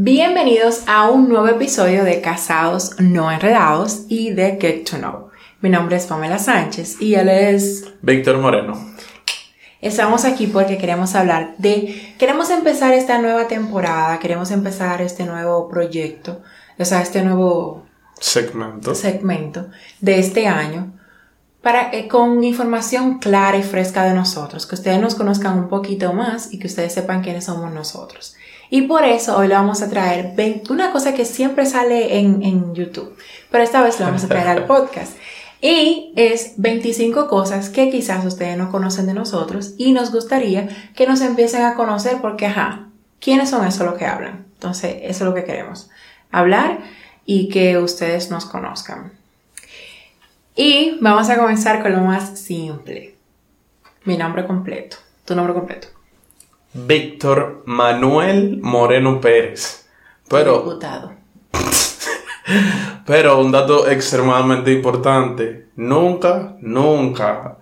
Bienvenidos a un nuevo episodio de Casados No Enredados y de Get to Know. Mi nombre es Pamela Sánchez y él es Víctor Moreno. Estamos aquí porque queremos hablar de, queremos empezar esta nueva temporada, queremos empezar este nuevo proyecto, o sea, este nuevo segmento, segmento de este año para, eh, con información clara y fresca de nosotros, que ustedes nos conozcan un poquito más y que ustedes sepan quiénes somos nosotros. Y por eso hoy le vamos a traer una cosa que siempre sale en, en YouTube, pero esta vez lo vamos a traer al podcast. Y es 25 cosas que quizás ustedes no conocen de nosotros y nos gustaría que nos empiecen a conocer porque, ajá, ¿quiénes son eso lo que hablan? Entonces, eso es lo que queremos, hablar y que ustedes nos conozcan. Y vamos a comenzar con lo más simple. Mi nombre completo. Tu nombre completo. Víctor Manuel Moreno Pérez. Pero. Diputado. pero un dato extremadamente importante. Nunca, nunca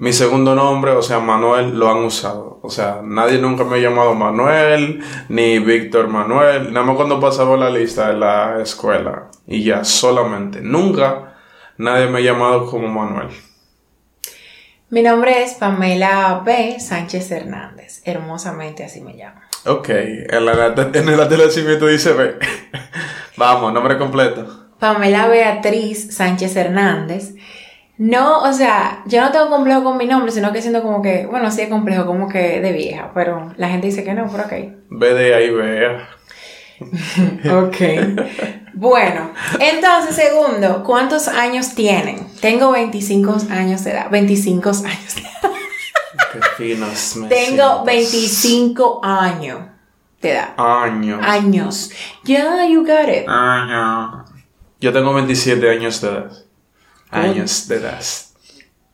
mi segundo nombre, o sea, Manuel, lo han usado. O sea, nadie nunca me ha llamado Manuel, ni Víctor Manuel. Nada más cuando pasaba la lista de la escuela. Y ya, solamente. Nunca nadie me ha llamado como Manuel. Mi nombre es Pamela B. Sánchez Hernández. Hermosamente así me llamo. Ok, en, la, en el agradecimiento dice B. Vamos, nombre completo. Pamela Beatriz Sánchez Hernández. No, o sea, yo no tengo complejo con mi nombre, sino que siento como que, bueno, sí es complejo, como que de vieja, pero la gente dice que no, pero ok. B de ahí, vea. ok. Bueno, entonces, segundo, ¿cuántos años tienen? Tengo 25 años de edad. 25 años de edad. Qué finos me Tengo 25 años de edad. Años. Años. Yeah, you got it. Años. Yo tengo 27 años de edad. Años de edad.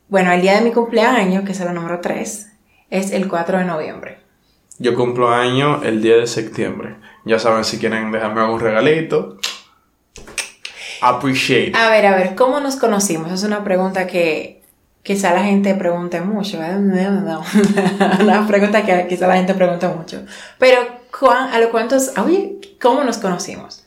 Bueno, el día de mi cumpleaños, que es el número 3, es el 4 de noviembre. Yo cumplo año el día de septiembre. Ya saben si quieren dejarme algún regalito. Appreciate. A ver, a ver, ¿cómo nos conocimos? Es una pregunta que quizá la gente pregunte mucho. ¿eh? una pregunta que quizá la gente pregunta mucho. Pero, ¿a lo cuántos? ¿cómo nos conocimos?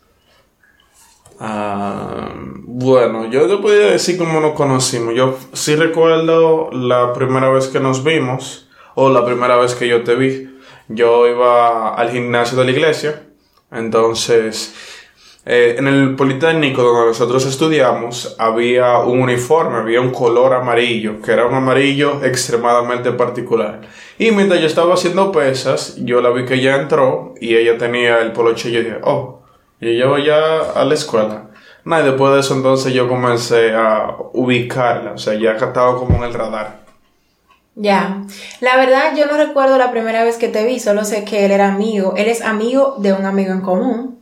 Ah, bueno, yo te podría decir cómo nos conocimos. Yo sí recuerdo la primera vez que nos vimos, o la primera vez que yo te vi. Yo iba al gimnasio de la iglesia, entonces eh, en el Politécnico donde nosotros estudiamos había un uniforme, había un color amarillo, que era un amarillo extremadamente particular. Y mientras yo estaba haciendo pesas, yo la vi que ella entró y ella tenía el poloche y yo dije, oh, yo voy ya a la escuela. Nada, y después de eso entonces yo comencé a ubicarla, o sea, ya estaba como en el radar. Ya, la verdad yo no recuerdo la primera vez que te vi, solo sé que él era amigo, él es amigo de un amigo en común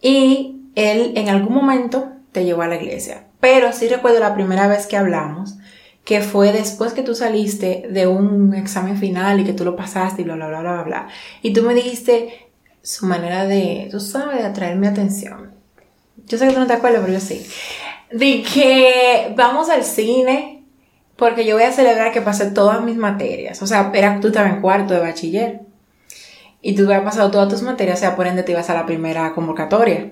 y él en algún momento te llevó a la iglesia. Pero sí recuerdo la primera vez que hablamos, que fue después que tú saliste de un examen final y que tú lo pasaste y bla, bla, bla, bla, bla. Y tú me dijiste su manera de, tú sabes, de atraer mi atención. Yo sé que tú no te acuerdas, pero yo sí. De que vamos al cine porque yo voy a celebrar que pasé todas mis materias. O sea, era, tú estabas en cuarto de bachiller. Y tú habías pasado todas tus materias, o sea, por ende te ibas a la primera convocatoria.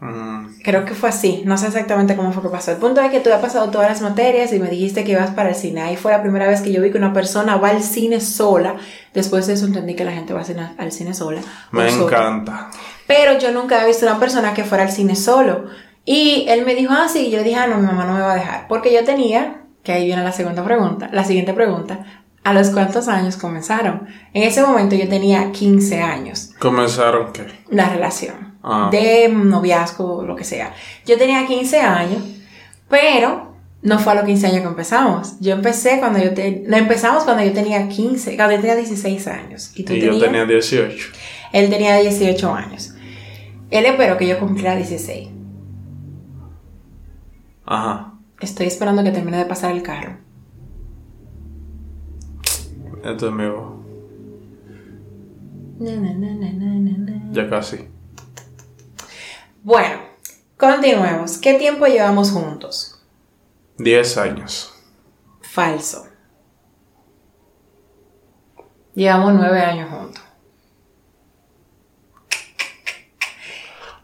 Mm. Creo que fue así, no sé exactamente cómo fue que pasó. El punto es que tú has pasado todas las materias y me dijiste que ibas para el cine. Ahí fue la primera vez que yo vi que una persona va al cine sola. Después de eso entendí que la gente va al cine sola. Me encanta. Pero yo nunca había visto una persona que fuera al cine solo. Y él me dijo, ah, sí, y yo dije, ah, no, mi mamá no me va a dejar. Porque yo tenía, que ahí viene la segunda pregunta, la siguiente pregunta, ¿a los cuántos años comenzaron? En ese momento yo tenía 15 años. ¿Comenzaron qué? La relación. De noviazgo, lo que sea. Yo tenía 15 años, pero no fue a los 15 años que empezamos. Yo empecé cuando yo te... empezamos cuando yo tenía 15, cuando yo tenía 16 años. Y, tú yo tenía 18. Él tenía 18 años. Él esperó que yo cumpliera 16. Ajá. Estoy esperando que termine de pasar el carro. Esto es mío. ya casi. Bueno, continuemos. ¿Qué tiempo llevamos juntos? Diez años. Falso. Llevamos nueve años juntos.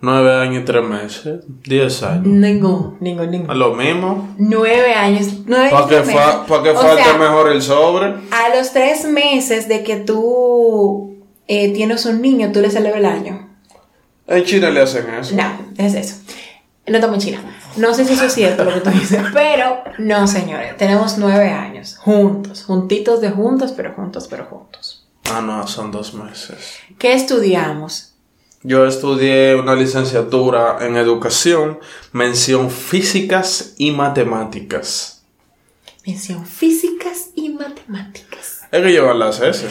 Nueve años y tres meses. Diez años. Ningún, ningún, ningún. Lo mismo. Nueve años. Nueve Para años. que, fa- pa' que falte sea, mejor el sobre. A los tres meses de que tú eh, tienes un niño, tú le celebras el año. En China le hacen eso. No, es eso. No estamos en China. No sé si eso es cierto lo que tú dices, pero no, señores. Tenemos nueve años, juntos, juntitos de juntos, pero juntos, pero juntos. Ah, no, son dos meses. ¿Qué estudiamos? Yo estudié una licenciatura en educación, mención físicas y matemáticas. Mención físicas y matemáticas. Es que llevan las S.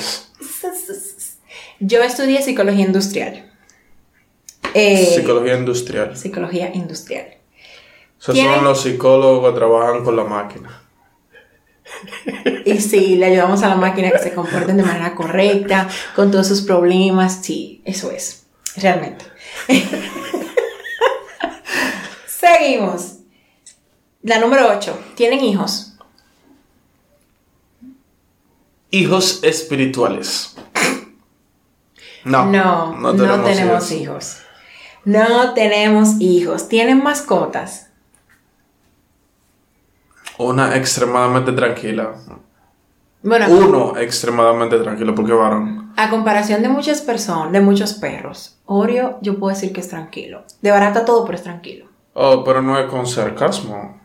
Yo estudié psicología industrial. Eh, Psicología industrial. psicología industrial. ¿Tiene- son los psicólogos que trabajan con la máquina. Y sí, le ayudamos a la máquina a que se comporten de manera correcta, con todos sus problemas. Sí, eso es, realmente. Seguimos. La número 8. ¿Tienen hijos? Hijos espirituales. No, No, no tenemos, hijos. hijos. No tenemos hijos. ¿Tienen mascotas? Una extremadamente tranquila. Bueno, Uno extremadamente tranquilo porque varón. a comparación de muchas personas, de muchos perros, Oreo yo puedo decir que es tranquilo. De barata todo, pero es tranquilo. Oh, pero no es con sarcasmo.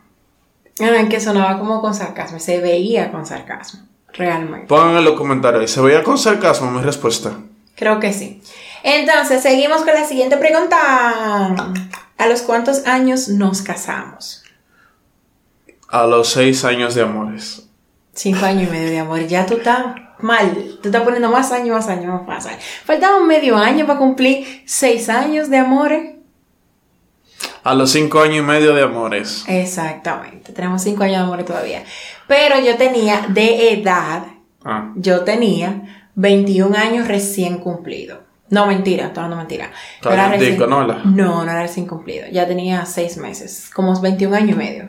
Ah, que sonaba como con sarcasmo, se veía con sarcasmo, realmente. Pongan en los comentarios. ¿Se veía con sarcasmo mi respuesta? Creo que sí. Entonces, seguimos con la siguiente pregunta. ¿A los cuántos años nos casamos? A los seis años de amores. Cinco años y medio de amor. Ya tú estás mal. Tú estás poniendo más años, más años, más años. Faltaba un medio año para cumplir seis años de amores. A los cinco años y medio de amores. Exactamente. Tenemos cinco años de amores todavía. Pero yo tenía de edad, Ah. yo tenía 21 años recién cumplido. No, mentira, todo no mentira. Era recién- ¿no? La- No, no era recién cumplido. Ya tenía seis meses. Como 21 años y medio.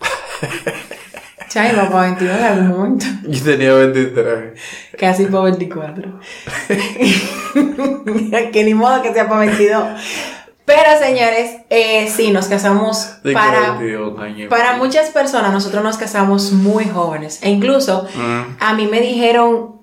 Chay, para 21 en algún momento. Yo tenía 23. Casi para 24. que ni modo que sea para 22. Pero señores, eh, sí, nos casamos De para, 22 años. para muchas personas. Nosotros nos casamos muy jóvenes. E incluso Mm. a mí me dijeron, o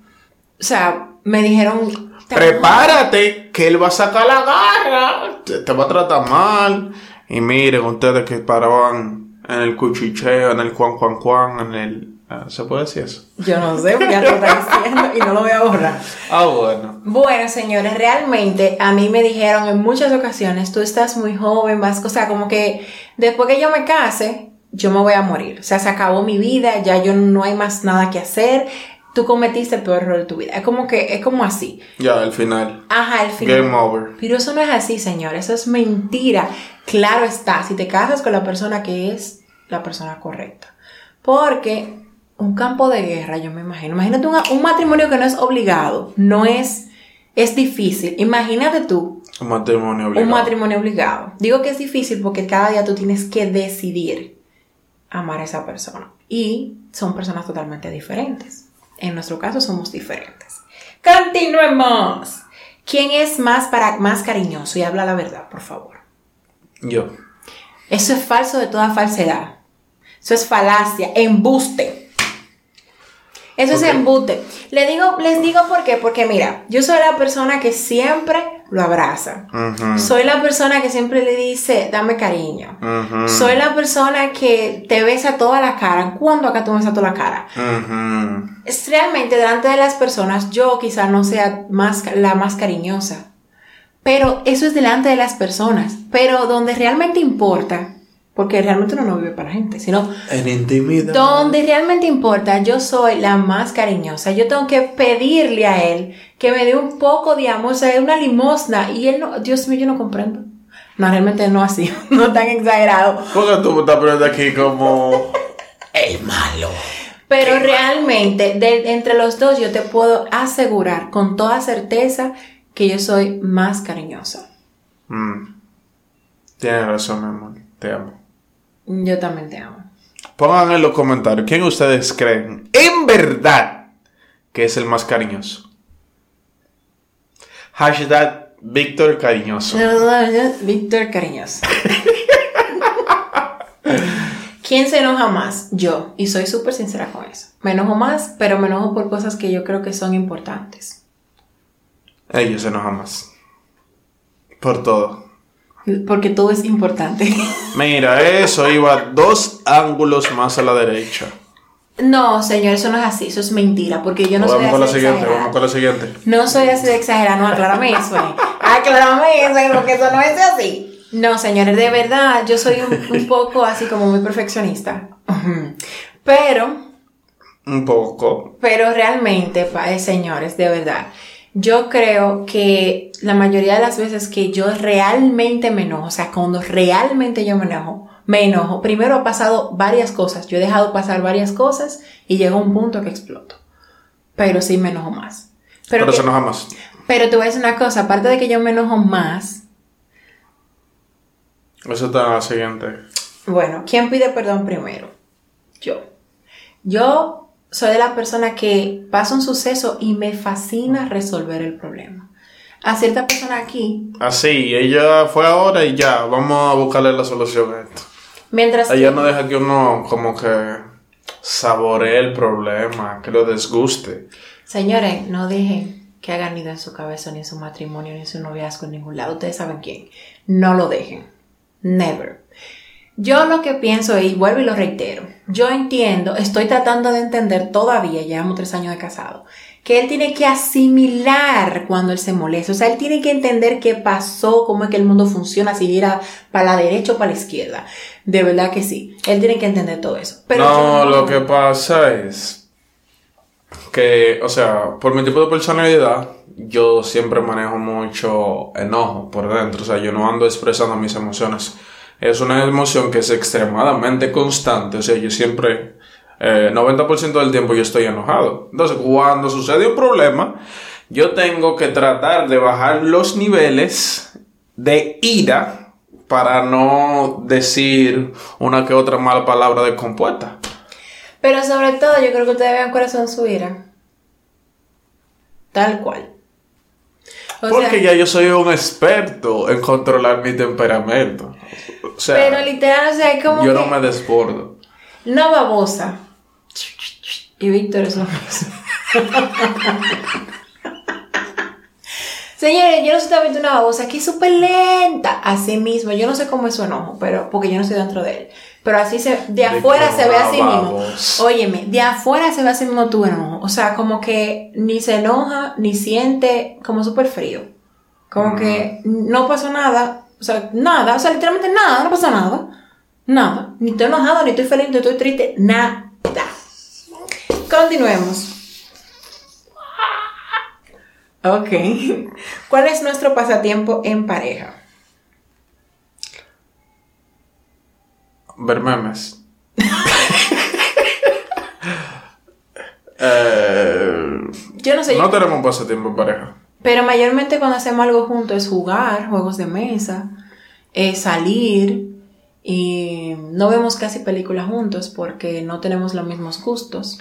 sea, me dijeron... Prepárate, que él va a sacar la garra. Te, te va a tratar mal. Y miren, ustedes que paraban en el cuchicheo, en el cuan, cuan, cuan, en el. ah, ¿Se puede decir eso? Yo no sé, porque ya lo está diciendo y no lo voy a borrar. Ah, bueno. Bueno, señores, realmente a mí me dijeron en muchas ocasiones, tú estás muy joven, vas, o sea, como que después que yo me case, yo me voy a morir. O sea, se acabó mi vida, ya yo no hay más nada que hacer. Tú cometiste el peor error de tu vida. Es como que, es como así. Ya, el final. Ajá, el final. Game over. Pero eso no es así, señor. Eso es mentira. Claro está, si te casas con la persona que es la persona correcta. Porque un campo de guerra, yo me imagino. Imagínate un, un matrimonio que no es obligado. No es, es difícil. Imagínate tú Un matrimonio obligado. un matrimonio obligado. Digo que es difícil porque cada día tú tienes que decidir amar a esa persona. Y son personas totalmente diferentes. En nuestro caso somos diferentes. Continuemos. ¿Quién es más para más cariñoso? Y habla la verdad, por favor. Yo. Eso es falso de toda falsedad. Eso es falacia, embuste. Eso es embuste. Le digo, les digo por qué. Porque mira, yo soy la persona que siempre lo abraza. Soy la persona que siempre le dice, dame cariño. Soy la persona que te besa toda la cara. ¿Cuándo acá tú besas toda la cara? Es realmente delante de las personas, yo quizá no sea más, la más cariñosa. Pero eso es delante de las personas. Pero donde realmente importa, porque realmente uno no vive para gente, sino En intimidad. donde realmente importa, yo soy la más cariñosa. Yo tengo que pedirle a él que me dé un poco de amor, o sea, una limosna. Y él no, Dios mío, yo no comprendo. No, realmente no así, no tan exagerado. ¿Por qué tú me estás poniendo aquí como el malo? Pero realmente, de- entre los dos, yo te puedo asegurar con toda certeza que yo soy más cariñosa. Mm. Tienes razón, mi amor. Te amo. Yo también te amo. Pongan en los comentarios quién ustedes creen en verdad que es el más cariñoso. Hashtag Víctor Cariñoso. Víctor Cariñoso. ¿Quién se enoja más? Yo. Y soy súper sincera con eso. Me enojo más, pero me enojo por cosas que yo creo que son importantes. Ellos se enojan más. Por todo. Porque todo es importante. Mira, eso iba dos ángulos más a la derecha. No, señor, eso no es así, eso es mentira, porque yo no soy Vamos así con la de siguiente, exagerada. vamos con la siguiente. No soy así de exagerada, no, aclárame eso. eh. Aclárame eso, eh, porque eso no es así. No, señores, de verdad, yo soy un, un poco así como muy perfeccionista. Pero, Un poco. pero realmente, pa- eh, señores, de verdad, yo creo que la mayoría de las veces que yo realmente me enojo, o sea, cuando realmente yo me enojo, me enojo. Primero ha pasado varias cosas, yo he dejado pasar varias cosas y llega un punto que exploto. Pero sí me enojo más. Pero, que- se enoja más. pero te voy a decir una cosa, aparte de que yo me enojo más, Eso está en la siguiente. bueno, ¿quién pide perdón primero? Yo. Yo soy de la persona que pasa un suceso y me fascina resolver el problema. A cierta persona aquí, Así, ella fue ahora y ya, vamos a buscarle la solución a esto. mientras que- Ella no deja que uno como que saboree el problema, que lo desguste. Señores, no dejen que hagan nido en su cabeza, ni en su matrimonio, ni en su noviazgo, en ningún lado. Ustedes saben quién. No lo dejen. Never. Yo lo que pienso, y vuelvo y lo reitero, yo entiendo, estoy tratando de entender todavía, llevamos tres años de casado, que él tiene que asimilar cuando él se molesta. O sea, él tiene que entender qué pasó, cómo es que el mundo funciona, si ir para la derecha o para la izquierda. De verdad que sí. Él tiene que entender todo eso. Pero no, yo lo que pasa es que, o sea, por mi tipo de personalidad, yo siempre manejo mucho enojo por dentro. O sea, yo no ando expresando mis emociones. Es una emoción que es extremadamente constante. O sea, yo siempre, eh, 90% del tiempo yo estoy enojado. Entonces, cuando sucede un problema, yo tengo que tratar de bajar los niveles de ira para no decir una que otra mala palabra descompuesta. Pero sobre todo, yo creo que ustedes vean cuáles son su ira. Tal cual. O Porque sea, ya yo soy un experto en controlar mi temperamento. O sea, pero literal, o sea, como yo que no me desbordo. una babosa. Y Víctor es mismo. Señores, yo no estoy viendo una babosa que es súper lenta. Así mismo, yo no sé cómo es su enojo, pero porque yo no estoy dentro de él. Pero así se, de afuera se ve una así mismo. babosa. Óyeme, de afuera se ve así mismo tu enojo. O sea, como que ni se enoja, ni siente, como súper frío. Como que no pasó nada. O sea, nada. O sea, literalmente nada, no pasó nada. Nada. Ni estoy enojado, ni estoy feliz, ni estoy triste. Nada. Continuemos. Ok. ¿Cuál es nuestro pasatiempo en pareja? Ver memes. Eh, Yo no sé. no tenemos un pasatiempo en pareja. Pero mayormente cuando hacemos algo juntos es jugar, juegos de mesa, es salir y no vemos casi películas juntos porque no tenemos los mismos gustos.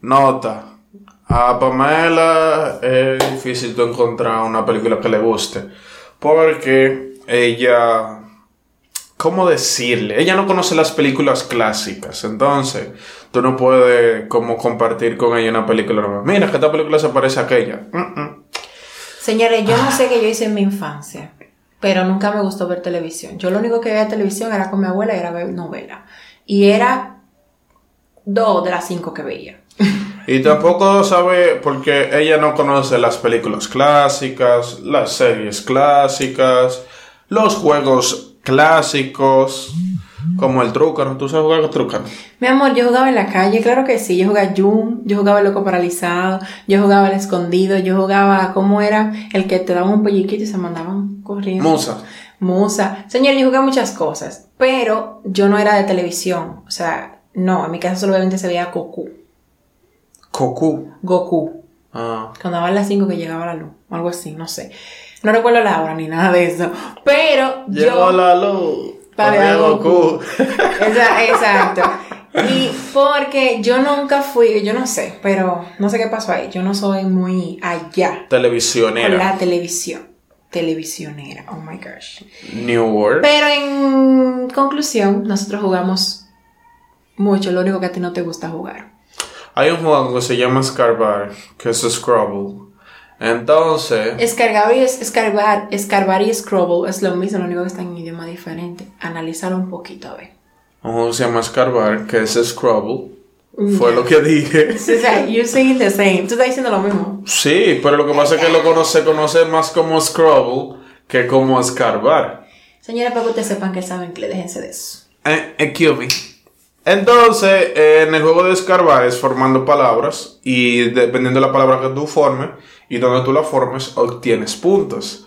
Nota. A Pamela es difícil encontrar una película que le guste. Porque ella. ¿Cómo decirle? Ella no conoce las películas clásicas. Entonces, tú no puedes como compartir con ella una película. Mira, que esta película se parece a aquella. Mm, mm. Señores, yo no sé qué yo hice en mi infancia, pero nunca me gustó ver televisión. Yo lo único que veía televisión era con mi abuela y era ver novela. Y era dos de las cinco que veía. Y tampoco sabe, porque ella no conoce las películas clásicas, las series clásicas, los juegos clásicos, como el trucano. ¿Tú sabes jugar con trucano? Mi amor, yo jugaba en la calle, claro que sí. Yo jugaba Jum, yo jugaba el loco paralizado, yo jugaba el escondido, yo jugaba, ¿cómo era? El que te daban un pelliquito y se mandaban corriendo. Musa. Musa. Señor, yo jugué muchas cosas, pero yo no era de televisión. O sea, no, en mi casa solamente se veía Goku. Goku. Goku. Ah. Cuando daban las 5 que llegaba la luz, o algo así, no sé. No recuerdo la hora ni nada de eso. Pero Llegó yo. la luz. Para Goku. Exacto. Y porque yo nunca fui, yo no sé, pero no sé qué pasó ahí. Yo no soy muy allá con Televisionera. la televisión. televisionera. Oh my gosh. New World. Pero en conclusión, nosotros jugamos mucho, lo único que a ti no te gusta jugar. Hay un juego que se llama Scarbar, que es Scrabble. Entonces, Escargar y, escarbar, escarbar y Scrabble es lo mismo, lo único que está en idioma diferente. Analízalo un poquito, a ver. un que se llama Scarbar, que es Scrabble. Fue lo que dije. O sea, you're saying the same. Tú estás diciendo lo mismo. Sí, pero lo que pasa es que lo conoce, conoce más como Scrabble que como Scarbar. Señora, para que ustedes sepan que saben que le déjense de eso. Eh, excuse me. Entonces, eh, en el juego de escarbar es formando palabras y dependiendo de la palabra que tú formes y donde tú la formes, obtienes puntos.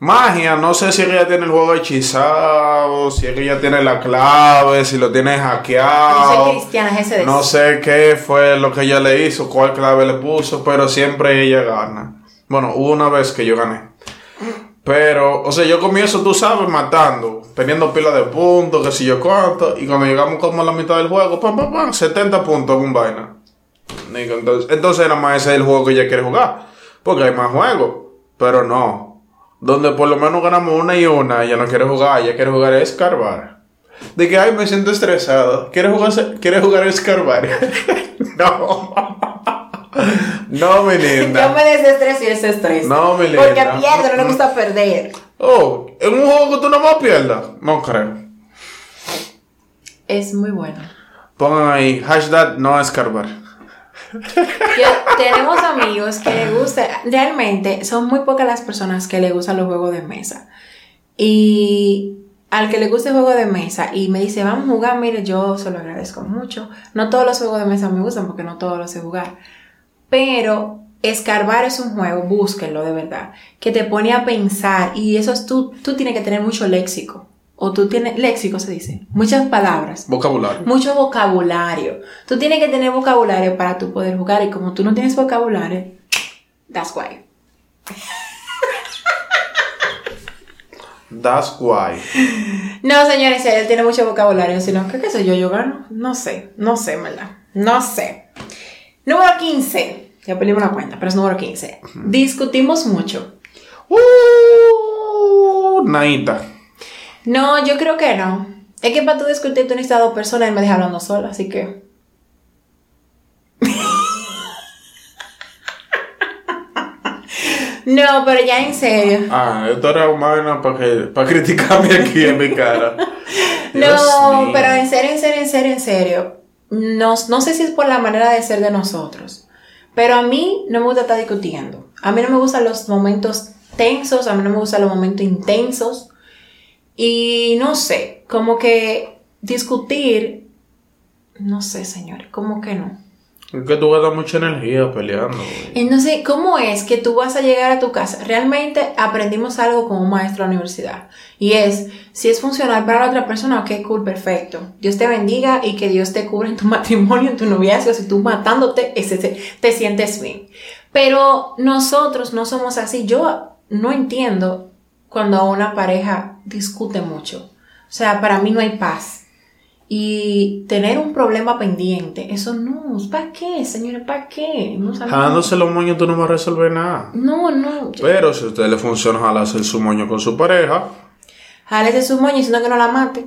Magia, no sé si ella tiene el juego hechizado, si ella tiene la clave, si lo tiene hackeado. ese de No sé qué fue lo que ella le hizo, cuál clave le puso, pero siempre ella gana. Bueno, hubo una vez que yo gané. Pero, o sea, yo comienzo, tú sabes, matando, teniendo pila de puntos, que si yo cuánto, y cuando llegamos como a la mitad del juego, pam, pam, pam, 70 puntos con vaina. Entonces, entonces nada más ese es el juego que ella quiere jugar, porque hay más juegos, pero no. Donde por lo menos ganamos una y una, ella no quiere jugar, ella quiere jugar a escarbar. De que, ay, me siento estresado. ¿Quieres jugar, ¿quieres jugar a escarbar? no. no, mi linda. Yo me desestreso y él se estresa. No, mi Porque linda. pierde, no le gusta perder. Oh, en un juego que tú no más pierdas. No creo. Es muy bueno. Pongan ahí, hashtag no escarbar. Yo- tenemos amigos que le gusta, realmente son muy pocas las personas que le gustan los juegos de mesa. Y al que le gusta el juego de mesa y me dice, vamos a jugar, mire, yo se lo agradezco mucho. No todos los juegos de mesa me gustan porque no todos los sé jugar. Pero escarbar es un juego, búsquenlo de verdad, que te pone a pensar y eso es tú, tú tienes que tener mucho léxico. O tú tienes, léxico se dice, muchas palabras Vocabulario. mucho vocabulario. Tú tienes que tener vocabulario para tú poder jugar y como tú no tienes vocabulario, that's why. That's why. No, señores, él tiene mucho vocabulario, sino que qué sé yo, yo gano. No sé, no sé, ¿verdad? No sé. Número 15. Ya perdí una cuenta, pero es número 15. Discutimos mucho. Uh, Naita. No, yo creo que no. Es que para tú discutir tú necesitas dos personas y me deja hablando sola, así que. no, pero ya en serio. Ah, esto era humana para que, para criticarme aquí en mi cara. No, pero en serio, en serio, en serio, en serio. No, no sé si es por la manera de ser de nosotros, pero a mí no me gusta estar discutiendo. A mí no me gustan los momentos tensos, a mí no me gustan los momentos intensos. Y no sé, como que discutir, no sé, señores, como que no. Es que tú gastas mucha energía peleando. Entonces, ¿cómo es que tú vas a llegar a tu casa? Realmente aprendimos algo con un maestro de la universidad. Y es, si es funcional para la otra persona, ok, cool, perfecto. Dios te bendiga y que Dios te cubra en tu matrimonio, en tu noviazgo. Si tú matándote, ese, te, te sientes bien. Pero nosotros no somos así. Yo no entiendo cuando una pareja discute mucho. O sea, para mí no hay paz. Y tener un problema pendiente, eso no, ¿para qué, señores? ¿Para qué? No. Jalándose los moños tú no vas a resolver nada. no, no. Pero si a usted le funciona jalarse su moño con su pareja, Jálese su moño diciendo que no la mate.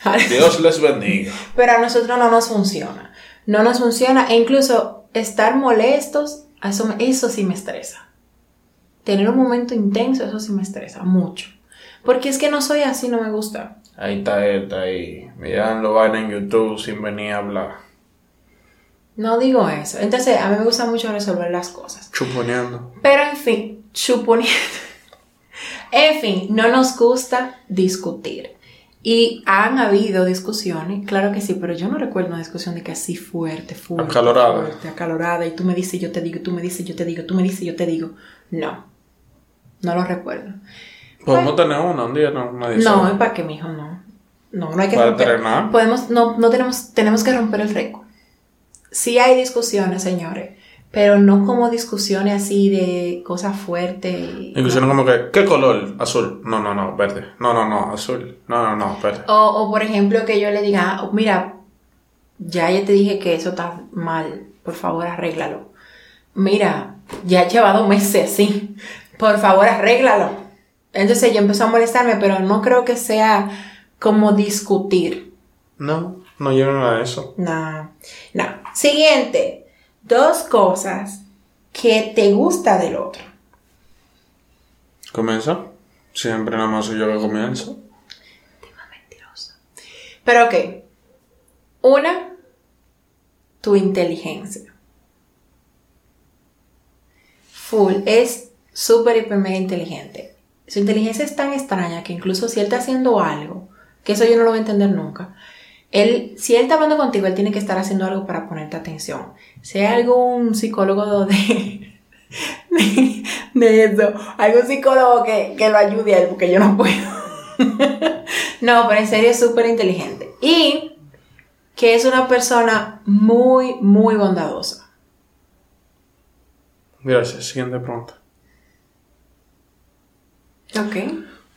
Jálese- Dios les bendiga. Pero a nosotros no nos funciona. No nos funciona. E incluso estar molestos, eso, eso sí me estresa. Tener un momento intenso, eso sí me estresa mucho. Porque es que no soy así, no me gusta. Ahí está él, está ahí. Mirando vaina en YouTube sin venir a hablar. No digo eso. Entonces, a mí me gusta mucho resolver las cosas. Chuponeando. Pero en fin, suponiendo. en fin, no nos gusta discutir. Y han habido discusiones, claro que sí, pero yo no recuerdo una discusión de que así fuerte, fuerte. Acalorada. Fuerte, acalorada. Y tú me dices, yo te digo, tú me dices, yo te digo, tú me dices, yo te digo. No. No lo recuerdo. Podemos tener una un día, no, nadie No, sabe. es para qué, mijo, no. No, no hay que Para romper. entrenar. Podemos, no, no tenemos, tenemos que romper el récord. Sí hay discusiones, señores, pero no como discusiones así de cosas fuertes. y- Inclusión como que, ¿qué color? Azul. No, no, no, verde. No, no, no, azul. No, no, no, verde. O, o, por ejemplo que yo le diga, "Oh, mira, ya ya te dije que eso está mal, por favor arréglalo. Mira, ya he llevado meses así, por favor arréglalo. Entonces yo empecé a molestarme, pero no creo que sea como discutir. No, no llegan a eso. No, no. Siguiente, dos cosas que te gusta del otro. ¿Comienza? Siempre nada más soy yo que comienzo. Mentirosa. Pero ok. Una, tu inteligencia. Full. Es súper, hiper, mega inteligente. Su inteligencia es tan extraña que incluso si él está haciendo algo, que eso yo no lo voy a entender nunca. Él, si él está hablando contigo, él tiene que estar haciendo algo para ponerte atención. Si hay algún psicólogo de, de, de eso, algún psicólogo que, que lo ayude a él, porque yo no puedo. no, pero en serio es súper inteligente. Y que es una persona muy, muy bondadosa. Gracias. Siguiente pregunta.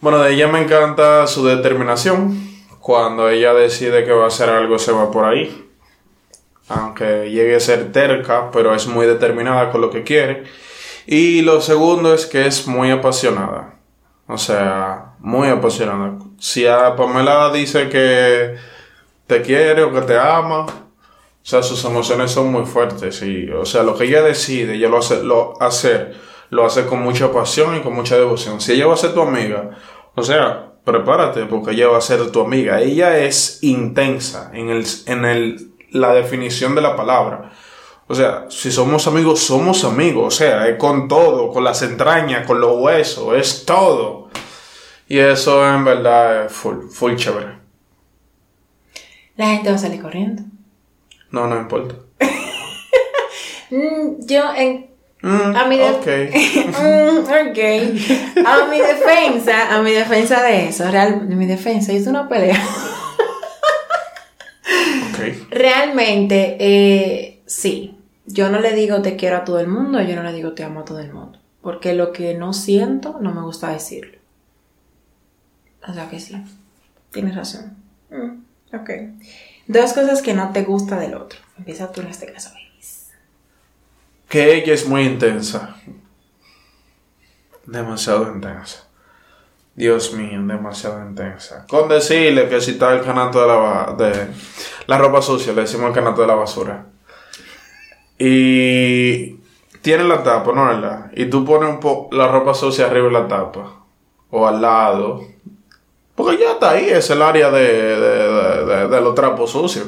Bueno, de ella me encanta su determinación. Cuando ella decide que va a hacer algo, se va por ahí. Aunque llegue a ser terca, pero es muy determinada con lo que quiere. Y lo segundo es que es muy apasionada. O sea, muy apasionada. Si a Pamela dice que te quiere o que te ama, o sea, sus emociones son muy fuertes. Y, o sea, lo que ella decide, ella lo hace, lo hacer, lo hace con mucha pasión y con mucha devoción. Si ella va a ser tu amiga, o sea, prepárate porque ella va a ser tu amiga. Ella es intensa en el, en el, la definición de la palabra. O sea, si somos amigos, somos amigos. O sea, es con todo, con las entrañas, con los huesos, es todo. Y eso en verdad es full, full chévere. La gente va a salir corriendo. No, no importa. Mm, yo, en, Mm, a mi de- ok. Mm. A mi defensa, a mi defensa de eso, real, de mi defensa, hice una pelea. ok. Realmente, eh, sí. Yo no le digo te quiero a todo el mundo, yo no le digo te amo a todo el mundo. Porque lo que no siento, no me gusta decirlo. O sea que sí. Tienes razón. Mm, ok. Dos cosas que no te gusta del otro. Empieza tú en este caso. Que ella es muy intensa. Demasiado intensa. Dios mío, demasiado intensa. Con decirle que si está el canasto de la, de la ropa sucia, le decimos el canasto de la basura. Y tiene la tapa, ¿no verdad? Y tú pones un po la ropa sucia arriba de la tapa. O al lado. Porque ya está ahí, es el área de, de- de- de los trapos sucios.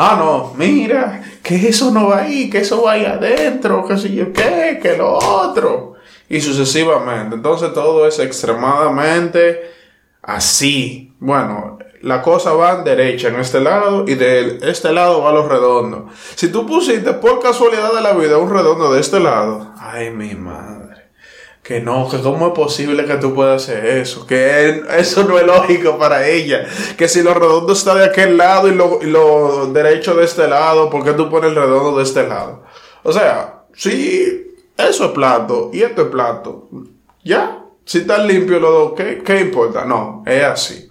Ah, no, mira, que eso no va ahí, que eso va ahí adentro, que sé yo qué, que lo otro. Y sucesivamente. Entonces todo es extremadamente así. Bueno, la cosa va derecha en este lado y de este lado va lo redondo. Si tú pusiste por casualidad de la vida un redondo de este lado, ay mi madre. Que no, que cómo es posible que tú puedas hacer eso, que eso no es lógico para ella, que si lo redondo está de aquel lado y lo, y lo derecho de este lado, ¿por qué tú pones el redondo de este lado? O sea, si eso es plato y esto es plato, ya, si están limpios los dos, ¿qué, qué importa? No, es así.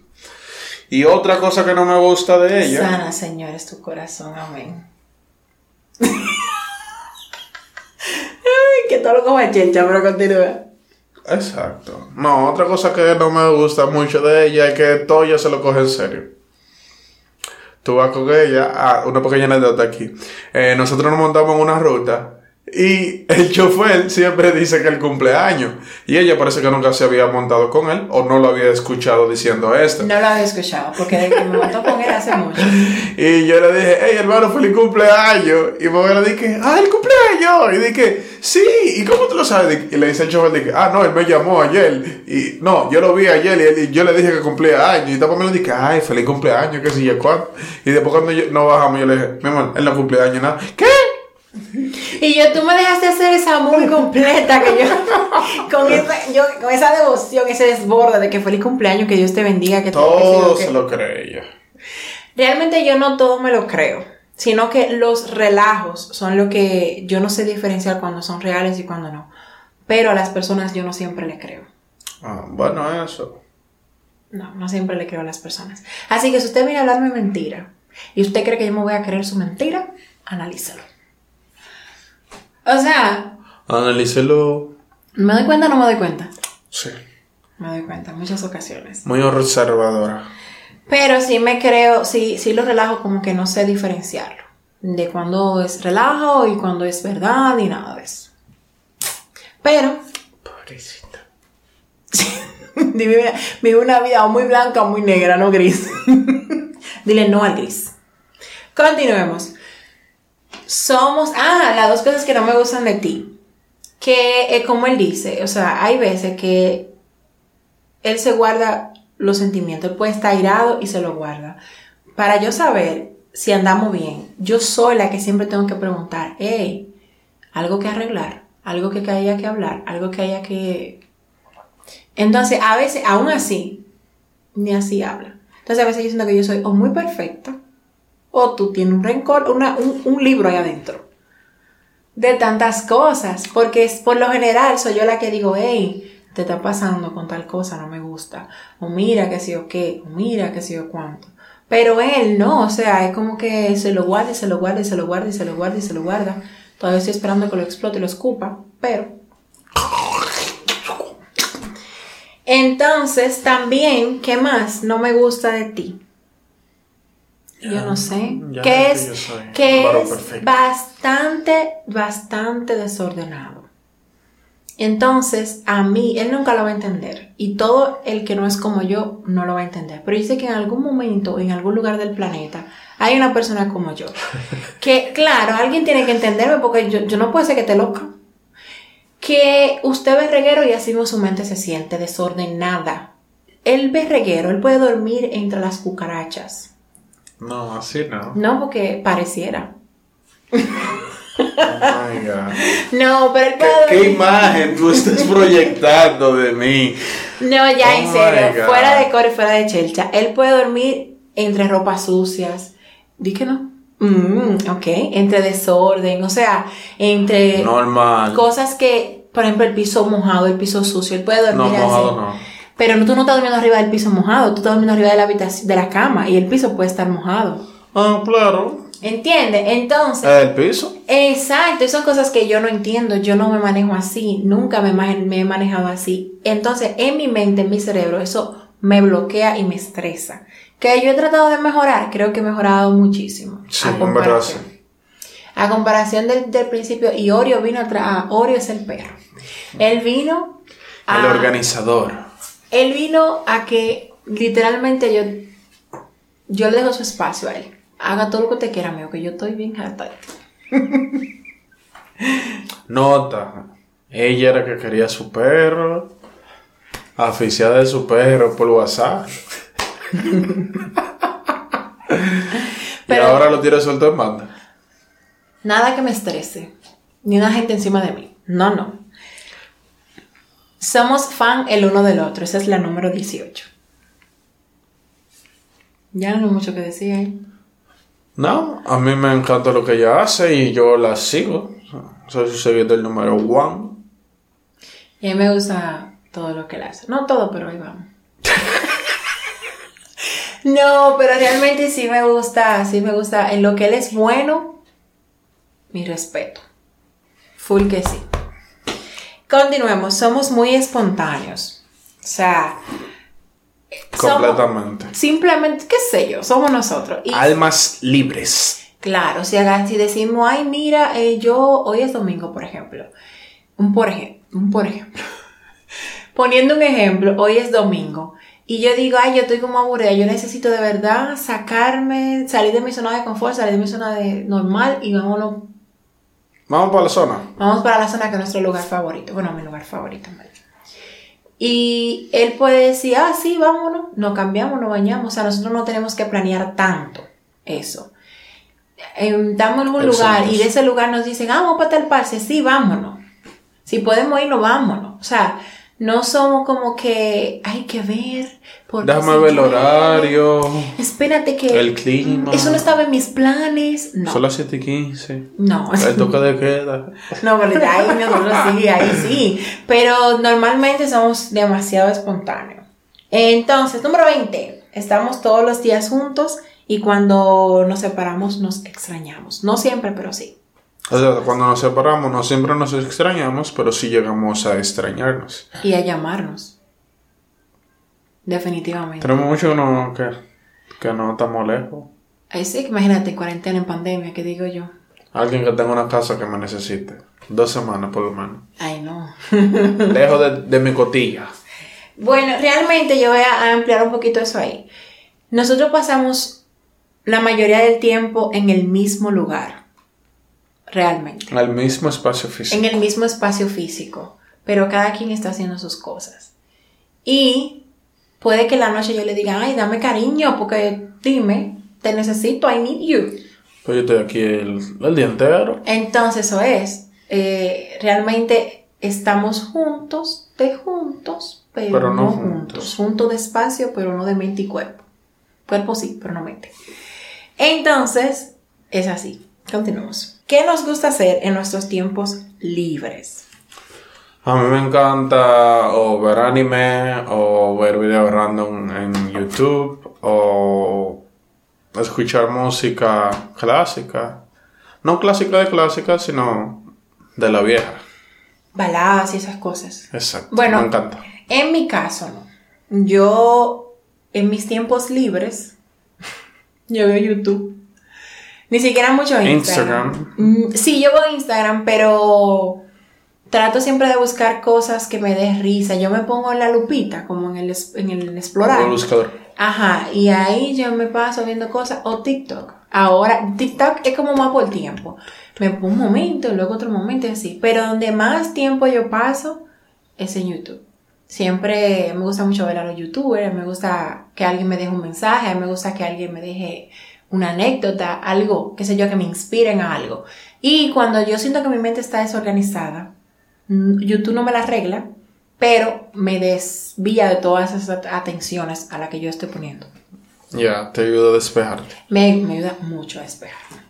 Y otra cosa que no me gusta de ella, Sana, Señor, es tu corazón. Amén. Que todo lo como chelcha, pero continúa. Exacto. No, otra cosa que no me gusta mucho de ella es que todo ella se lo coge en serio. Tú vas con ella, ah, una pequeña anécdota aquí. Eh, nosotros nos montamos en una ruta y el chofer siempre dice que el cumpleaños. Y ella parece que nunca se había montado con él o no lo había escuchado diciendo esto. No lo había escuchado, porque desde que me montó con él hace mucho. Y yo le dije, hey hermano, feliz cumpleaños. Y luego le dije, ah, el cumpleaños. Y dije, sí, ¿y cómo tú lo sabes? Y le dice el chofer, dije, ah, no, él me llamó ayer. Y no, yo lo vi ayer y, él- y yo le dije que cumplía años. Y después me le dije, ay, feliz cumpleaños, que si yo cuánto. Y después cuando yo, no bajamos, yo le dije, mi amor, él no cumple años nada. ¿Qué? Y yo, tú me dejaste hacer esa muy completa que yo, con esa, yo, con esa devoción, ese desborde de que feliz cumpleaños, que Dios te bendiga, que te Todo que- se lo cree ella. Realmente yo no todo me lo creo, sino que los relajos son lo que yo no sé diferenciar cuando son reales y cuando no. Pero a las personas yo no siempre le creo. Ah, bueno, eso. No, no siempre le creo a las personas. Así que si usted viene a hablarme mentira y usted cree que yo me voy a creer su mentira, analícelo. O sea, Analícelo. ¿me doy cuenta o no me doy cuenta? Sí. Me doy cuenta, en muchas ocasiones. Muy observadora. Pero sí me creo, sí, sí lo relajo como que no sé diferenciarlo. De cuando es relajo y cuando es verdad y nada de eso. Pero Pobrecita. vive, vive una vida o muy blanca o muy negra, no gris. Dile no al gris. Continuemos. Somos, ah, las dos cosas que no me gustan de ti. Que eh, como él dice, o sea, hay veces que él se guarda los sentimientos, él puede estar airado y se lo guarda. Para yo saber si andamos bien, yo soy la que siempre tengo que preguntar, hey, algo que arreglar, algo que haya que hablar, algo que haya que... Entonces, a veces, aún así, ni así habla. Entonces, a veces yo siento que yo soy muy perfecta, o tú tienes un rencor, un, un libro ahí adentro. De tantas cosas, porque es, por lo general soy yo la que digo, hey, te está pasando con tal cosa, no me gusta. O mira que sí o qué, o mira que sí o cuánto. Pero él no, o sea, es como que se lo guarda y se lo guarda y se lo guarda y se lo guarda y se lo guarda. Todavía estoy esperando que lo explote y lo escupa, pero... Entonces, también, ¿qué más no me gusta de ti? Yo no sé. que es, que es perfecto. bastante, bastante desordenado. Entonces, a mí, él nunca lo va a entender. Y todo el que no es como yo, no lo va a entender. Pero yo sé que en algún momento, en algún lugar del planeta, hay una persona como yo. Que, claro, alguien tiene que entenderme porque yo, yo no puedo ser que esté loca. Que usted ve reguero y así mismo su mente se siente desordenada. Él ve reguero, él puede dormir entre las cucarachas. No, así no. No, porque pareciera. Oh my God. No, pero él ¿Qué, imagen tú estás proyectando de mí? No, ya Oh en serio, fuera de core, fuera de chelcha. Él puede dormir entre ropas sucias. Di que no. Mm, ok, entre desorden, o sea, entre Normal. cosas que, por ejemplo, el piso mojado, el piso sucio, él puede dormir No, así. mojado no. Pero tú no estás durmiendo arriba del piso mojado, tú estás durmiendo arriba de la habitación, de la cama y el piso puede estar mojado. Ah, claro. ¿Entiendes? Entonces, El piso. Exacto, son cosas que yo no entiendo, yo no me manejo así, nunca me, he manejado así. Entonces, en mi mente, en mi cerebro, eso me bloquea y me estresa. Que yo he tratado de mejorar, creo que he mejorado muchísimo. Sí, en verdad sí. A comparación del, del principio, y Oreo vino atrás, Oreo es el perro. Él vino a... El organizador. Él vino a que literalmente yo, yo le dejo su espacio a él. Haga todo lo que te quiera, amigo, que yo estoy bien harta. Nota. Ella era que quería su perro. Aficiada de su perro por WhatsApp. y Pero- ahora lo tiene suelto en banda. Nada que me estrese. Ni una gente encima de mí. No, no. Somos fan el uno del otro. Esa es la número 18. Ya no hay mucho que decir ahí. No, a mí me encanta lo que ella hace y yo la sigo. Soy su seguidor del número one. Y a mí me gusta todo lo que él hace. No todo, pero ahí vamos. no, pero realmente sí me gusta, sí me gusta. En lo que él es bueno, mi respeto. Full que sí. Continuemos, somos muy espontáneos. O sea, somos- Completamente. simplemente, qué sé yo, somos nosotros. Y Almas libres. Claro, si, decimos, ay, mira, eh, yo, hoy es domingo, por ejemplo. Un por ejemplo, un por ejemplo. Poniendo un ejemplo, hoy es domingo. Y yo digo, ay, yo estoy como aburrida, yo necesito de verdad sacarme, salir de mi zona de confort, salir de mi zona de normal y vámonos, Vamos para la zona. vamos para la zona que es nuestro lugar favorito. Bueno, mi lugar favorito. Y él puede decir, ah, sí, vámonos, nos cambiamos, nos bañamos. O sea, nosotros no tenemos que planear tanto eso. Em, Estamos en un lugar y de ese lugar nos dicen, ah, vamos para tal parche, sí, vámonos. Si podemos irnos, vámonos. O sea, no somos como que hay que ver. porque Déjame ver el horario. Espérate que El clima. eso no estaba en mis planes. No. Son las 7 y 15. No. El toque de queda. No, pero ya ahí nosotros sí, ahí sí. Pero normalmente somos demasiado espontáneos. Entonces, número 20. Estamos todos los días juntos y cuando nos separamos nos extrañamos. No siempre, pero sí. O sea, cuando nos separamos, no siempre nos extrañamos, pero sí llegamos a extrañarnos. Y a llamarnos. Definitivamente. Tenemos mucho que no, que, que no estamos lejos. Ahí sí, imagínate, cuarentena en pandemia, ¿qué digo yo? Alguien que tenga una casa que me necesite. Dos semanas por lo menos. Ay, no. Lejos de, de mi cotilla. Bueno, realmente yo voy a ampliar un poquito eso ahí. Nosotros pasamos la mayoría del tiempo en el mismo lugar. Realmente. Al mismo espacio físico. En el mismo espacio físico. Pero cada quien está haciendo sus cosas. Y puede que la noche yo le diga, ay, dame cariño, porque dime, te necesito, I need you. Pues yo estoy aquí el, el día entero. Entonces eso es. eh, realmente estamos juntos, de juntos, pero, Pero no no, juntos. juntos. Juntos de espacio, pero no de mente y cuerpo. Cuerpo sí, pero no mente. Entonces, es así. Continuemos. ¿Qué nos gusta hacer en nuestros tiempos libres? A mí me encanta o ver anime o ver videos random en YouTube o escuchar música clásica. No clásica de clásica, sino de la vieja. Baladas y esas cosas. Exacto. Bueno, me encanta. En mi caso, no. Yo, en mis tiempos libres, yo veo YouTube. Ni siquiera mucho Instagram. Mm, Sí, yo veo Instagram, pero trato siempre de buscar cosas que me den risa. Yo me pongo en la lupita, como en el, en el explorar. El buscador. Ajá, y ahí yo me paso viendo cosas. O TikTok. Ahora, TikTok es como más por tiempo. Me pongo un momento, luego otro momento y así. Pero donde más tiempo yo paso es en YouTube. Siempre me gusta mucho ver a los youtubers, me gusta que alguien me deje un mensaje, me gusta que alguien me deje una anécdota, algo, qué sé yo, que me inspiren a algo. Y cuando yo siento que mi mente está desorganizada, mm, YouTube no me la arregla, pero me desvía de todas esas at- atenciones a las que yo estoy poniendo. Ya, te ayuda a despejarte. Me, me ayuda mucho a despejarme.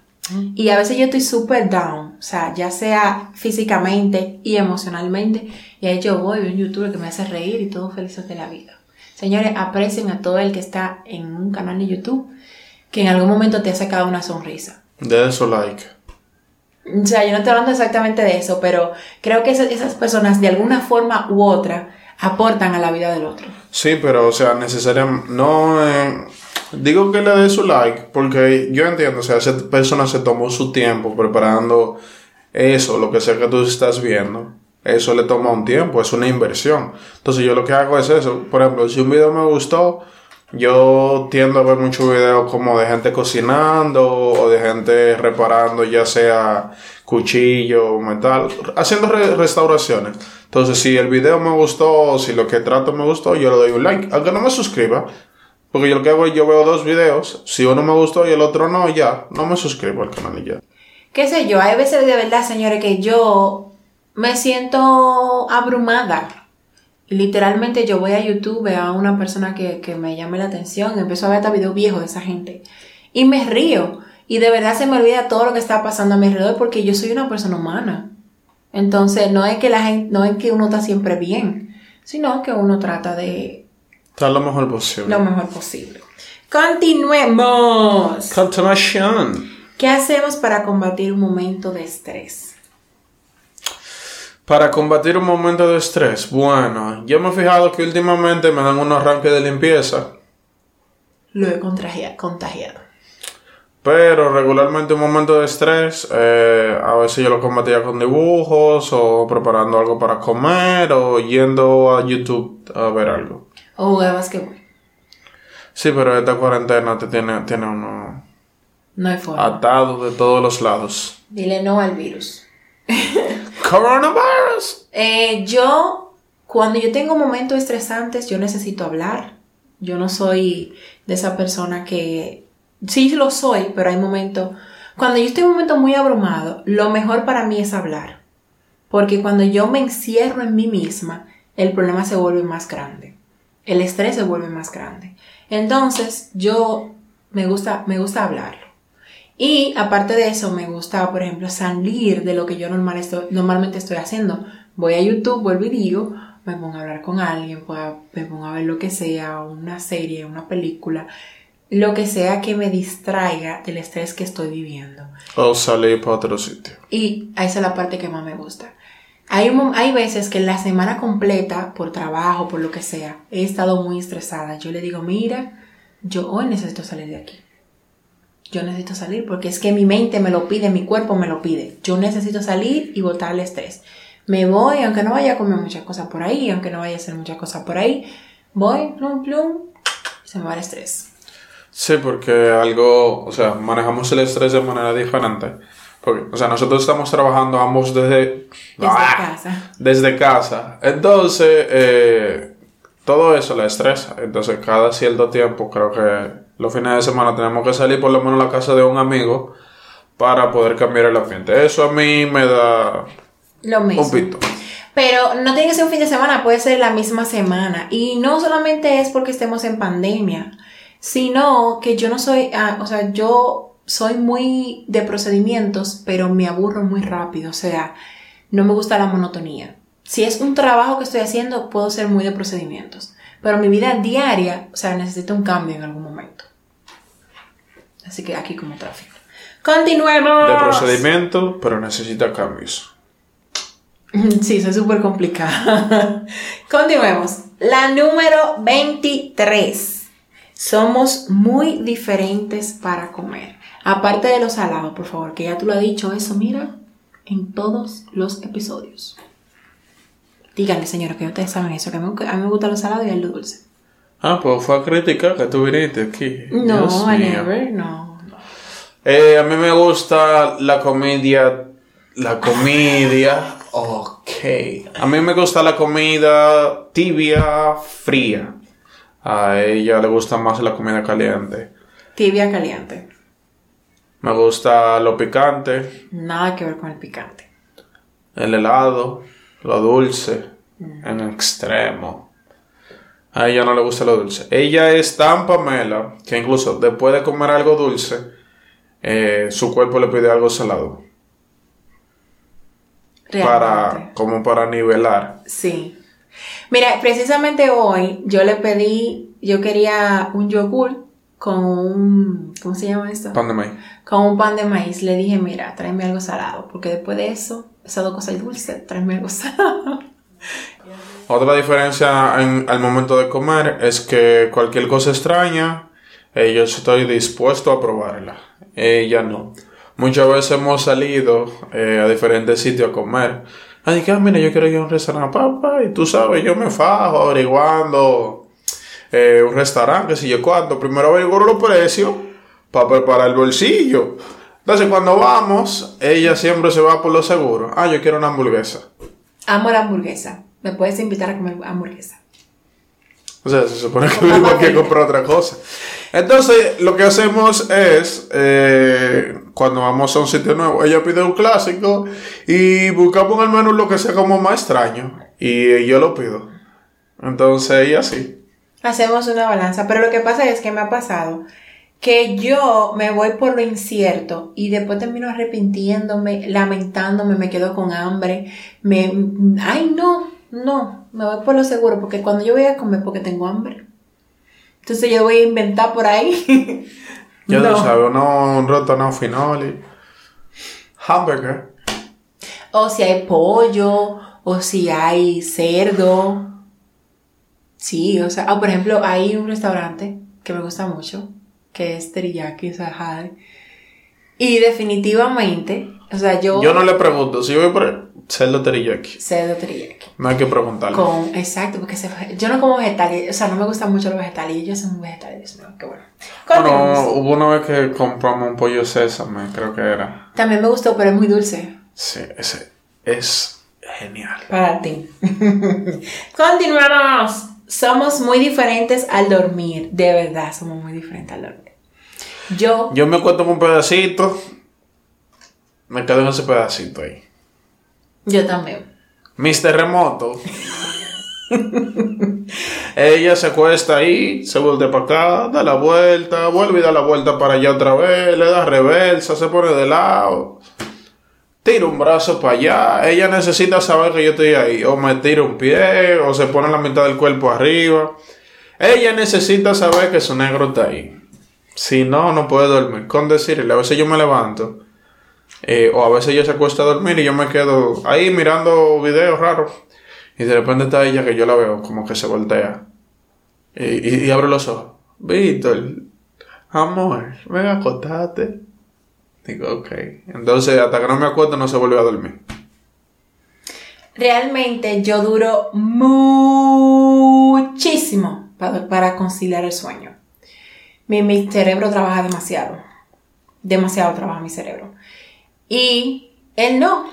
Y a veces yo estoy súper down, o sea, ya sea físicamente y emocionalmente, y ahí yo voy, veo un youtuber que me hace reír y todo felices de la vida. Señores, aprecien a todo el que está en un canal de YouTube que en algún momento te ha sacado una sonrisa. De eso like. O sea, yo no estoy hablando exactamente de eso, pero creo que esas, personas de alguna forma u otra aportan a la vida del otro. Sí, pero o sea, necesariamente no eh, digo que le dé su like porque yo entiendo, o sea, esa persona se tomó su tiempo preparando eso, lo que sea que tú estás viendo. Eso le toma un tiempo, es una inversión. Entonces yo lo que hago es eso. Por ejemplo, si un video me gustó, yo tiendo a ver muchos videos como de gente cocinando o de gente reparando ya sea cuchillo, metal, haciendo re- restauraciones. Entonces si el video me gustó, o si lo que trato me gustó, yo le doy un like, aunque no me suscriba. Porque yo lo que hago yo veo dos videos, si uno me gustó y el otro no, ya, no me suscribo al canal y ya. qué sé yo, hay veces de verdad, señores, que yo me siento abrumada. Literalmente yo voy a YouTube, veo a una persona que, que me llame la atención, empiezo a ver hasta videos viejos de esa gente. Y me río. Y de verdad se me olvida todo lo que está pasando a mi alrededor porque yo soy una persona humana. Entonces no es que la gente, no es que uno está siempre bien, sino que uno trata de Está lo mejor posible. lo mejor posible. Continuemos. Continuación. ¿Qué hacemos para combatir un momento de estrés? Para combatir un momento de estrés, bueno, yo me he fijado que últimamente me dan un arranque de limpieza, Lo he contagia- contagiado. pero regularmente un momento de estrés, eh, a veces yo lo combatía con dibujos o preparando algo para comer o yendo a YouTube a ver algo. O jugar basquetbol. Sí, pero esta cuarentena te tiene, tiene uno No hay forma. atado de todos los lados. Dile no al virus. Coronavirus. Eh, yo, cuando yo tengo momentos estresantes, yo necesito hablar. Yo no soy de esa persona que... Sí lo soy, pero hay momentos... Cuando yo estoy en un momento muy abrumado, lo mejor para mí es hablar. Porque cuando yo me encierro en mí misma, el problema se vuelve más grande. El estrés se vuelve más grande. Entonces, yo me gusta, me gusta hablarlo. Y aparte de eso, me gusta, por ejemplo, salir de lo que yo normal estoy- normalmente estoy haciendo. Voy a YouTube, vuelvo y digo, me pongo a hablar con alguien, me pongo a ver lo que sea, una serie, una película, lo que sea que me distraiga del estrés que estoy viviendo. O salir para otro sitio. Y esa es la parte que más me gusta. Hay, hay veces que la semana completa, por trabajo, por lo que sea, he estado muy estresada. Yo le digo, mira, yo hoy necesito salir de aquí. Yo necesito salir porque es que mi mente me lo pide, mi cuerpo me lo pide. Yo necesito salir y botar el estrés. Me voy, aunque no vaya a comer muchas cosas por ahí, aunque no vaya a hacer muchas cosas por ahí, voy, plum, plum, se me va el estrés. Sí, porque algo, o sea, manejamos el estrés de manera diferente. Porque, o sea, nosotros estamos trabajando ambos desde, Desde ¡Ah! casa. desde casa. Entonces, eh, todo eso la estresa. Entonces, cada cierto tiempo, creo que los fines de semana tenemos que salir por lo menos a la casa de un amigo para poder cambiar el ambiente. Eso a mí me da Lo mismo. un pito. Pero no tiene que ser un fin de semana, puede ser la misma semana. Y no solamente es porque estemos en pandemia, sino que yo no soy, ah, o sea, yo soy muy de procedimientos, pero me aburro muy rápido. O sea, no me gusta la monotonía. Si es un trabajo que estoy haciendo, puedo ser muy de procedimientos. Pero mi vida diaria, o sea, necesito un cambio en algún momento. Así que aquí como tráfico. Continuemos. De procedimiento, pero necesita cambios. Sí, eso es súper complicado. Continuemos. La número 23. Somos muy diferentes para comer. Aparte de los salados, por favor, que ya tú lo has dicho eso, mira, en todos los episodios. Díganle, señora, que ustedes saben eso, que a mí, a mí me gustan los salados y lo dulce. Ah, pues fue a criticar que tú viniste aquí. No, Dios I mío. never, no. Eh, a mí me gusta la comedia. La comedia. Ok. A mí me gusta la comida tibia, fría. A ella le gusta más la comida caliente. Tibia caliente. Me gusta lo picante, Nada que ver con el picante. el helado, lo dulce, en extremo. A ella no le gusta lo dulce. Ella es tan Pamela que incluso después de comer algo dulce, eh, su cuerpo le pide algo salado. Para, Realmente. como para nivelar. Sí. Mira, precisamente hoy yo le pedí, yo quería un yogur con un, ¿cómo se llama esto? Pan de maíz. Con un pan de maíz. Le dije, mira, tráeme algo salado, porque después de eso, esas dos cosas dulces, tráeme algo salado. Otra diferencia en, al momento de comer es que cualquier cosa extraña, eh, yo estoy dispuesto a probarla. Ella no. Muchas veces hemos salido eh, a diferentes sitios a comer. Ay, que, ah, mira, yo quiero ir a un restaurante, papá, y tú sabes, yo me fajo averiguando eh, un restaurante, que si yo cuánto. Primero averiguo los precios para preparar el bolsillo. Entonces, cuando vamos, ella siempre se va por lo seguro. Ah, yo quiero una hamburguesa. Amo la hamburguesa. Me puedes invitar a comer hamburguesa. O sea, se supone que aquí a comprar otra cosa. Entonces, lo que hacemos es, eh, cuando vamos a un sitio nuevo, ella pide un clásico y buscamos en el menú lo que sea como más extraño. Y yo lo pido. Entonces, ella sí. Hacemos una balanza, pero lo que pasa es que me ha pasado que yo me voy por lo incierto y después termino arrepintiéndome, lamentándome, me quedo con hambre, me, ay no, no, me voy por lo seguro porque cuando yo voy a comer porque tengo hambre. Entonces yo voy a inventar por ahí. Ya No. sabes, uno, un rotonado finoli. Hamburger. O si hay pollo, o si hay cerdo. Sí, o sea, por ejemplo, hay un restaurante que me gusta mucho, que es Teriyaki Sahar. Y definitivamente, o sea, yo... Yo no le pregunto, si yo voy por cerdo teriyaki. Cerdo teriyaki. No hay que preguntarle. Con, exacto, porque se, yo no como vegetales, o sea, no me gustan mucho los vegetales, y ellos son vegetales, mío, qué bueno. Bueno, hubo una vez que compramos un pollo sésame, creo que era. También me gustó, pero es muy dulce. Sí, ese es genial. Para ti. Continuamos. Somos muy diferentes al dormir. De verdad, somos muy diferentes al dormir. Yo, Yo me cuento con un pedacito, me quedo en ese pedacito ahí. Yo también. Mis terremotos. Ella se acuesta ahí, se vuelve para acá, da la vuelta, vuelve y da la vuelta para allá otra vez, le da reversa, se pone de lado, tira un brazo para allá. Ella necesita saber que yo estoy ahí, o me tira un pie, o se pone la mitad del cuerpo arriba. Ella necesita saber que su negro está ahí. Si no, no puede dormir. Con decirle, a veces yo me levanto Eh, o a veces ella se acuesta a dormir y yo me quedo ahí mirando videos raros. Y de repente está ella que yo la veo como que se voltea. Y, y, abre los ojos. Víctor, amor, ven acostarte. Digo, ok. Entonces, hasta que no me acuesto, no se volvió a dormir. Realmente yo duro muchísimo para, para conciliar el sueño. Mi, mi cerebro trabaja demasiado. Demasiado trabaja mi cerebro. Y él no.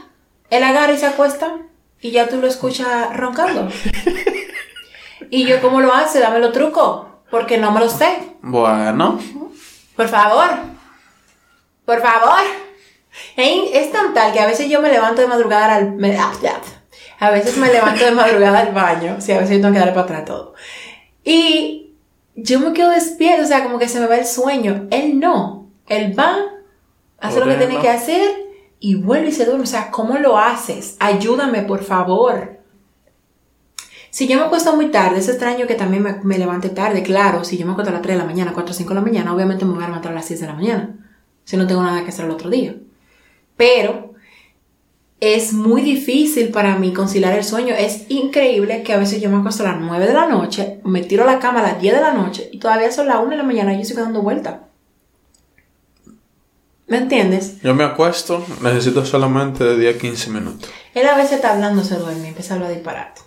Él agarra y se acuesta y ya tú lo escuchas roncando. y yo, ¿cómo lo hace? Dame los trucos. Porque no me lo sé. Bueno, Por favor. Por favor. Es tan tal que a veces yo me levanto de madrugada al... me- ah, ya. A veces me levanto de madrugada al baño. Sí, a veces yo tengo que darle para atrás todo. Y yo me quedo despierto, o sea, como que se me va el sueño. Él no. Él va, hace lo que tiene que hacer y vuelve y se duerme. O sea, ¿cómo lo haces? Ayúdame, por favor. Si yo me acuesto muy tarde, es extraño que también me, levante tarde, claro. Si yo me acuesto a las 3 de la mañana, 4 o 5 de la mañana, obviamente me voy a levantar a las 6 de la mañana. Si no tengo nada que hacer el otro día. Pero es muy difícil para mí conciliar el sueño. Es increíble que a veces yo me acuesto a las 9 de la noche, me tiro a la cama a las 10 de la noche y todavía son las 1 de la mañana y yo sigo dando vuelta. ¿Me entiendes? yo me acuesto, necesito solamente de 10 a 15 minutos. Él a veces está hablando, se duerme empieza a hablar disparate.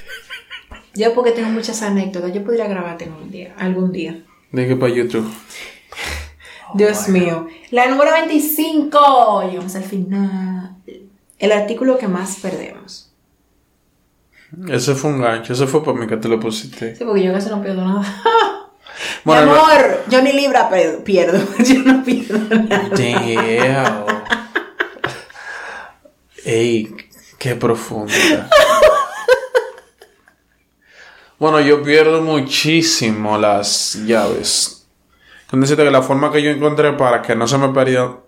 Yo porque tengo muchas anécdotas, yo podría grabarte en un día, algún día. Dije para YouTube. Dios mío. La número 25. Llegamos al final. El artículo que más perdemos. Ese fue un gancho, ese fue para mí que te lo pusiste. Sí, porque yo casi no pierdo nada. Bueno, Mi amor, yo ni libra pierdo. Yo no pierdo nada. Damn. Ey, qué profunda. Bueno, yo pierdo muchísimo las llaves. Con decirte que la forma que yo encontré para que no se me perdian-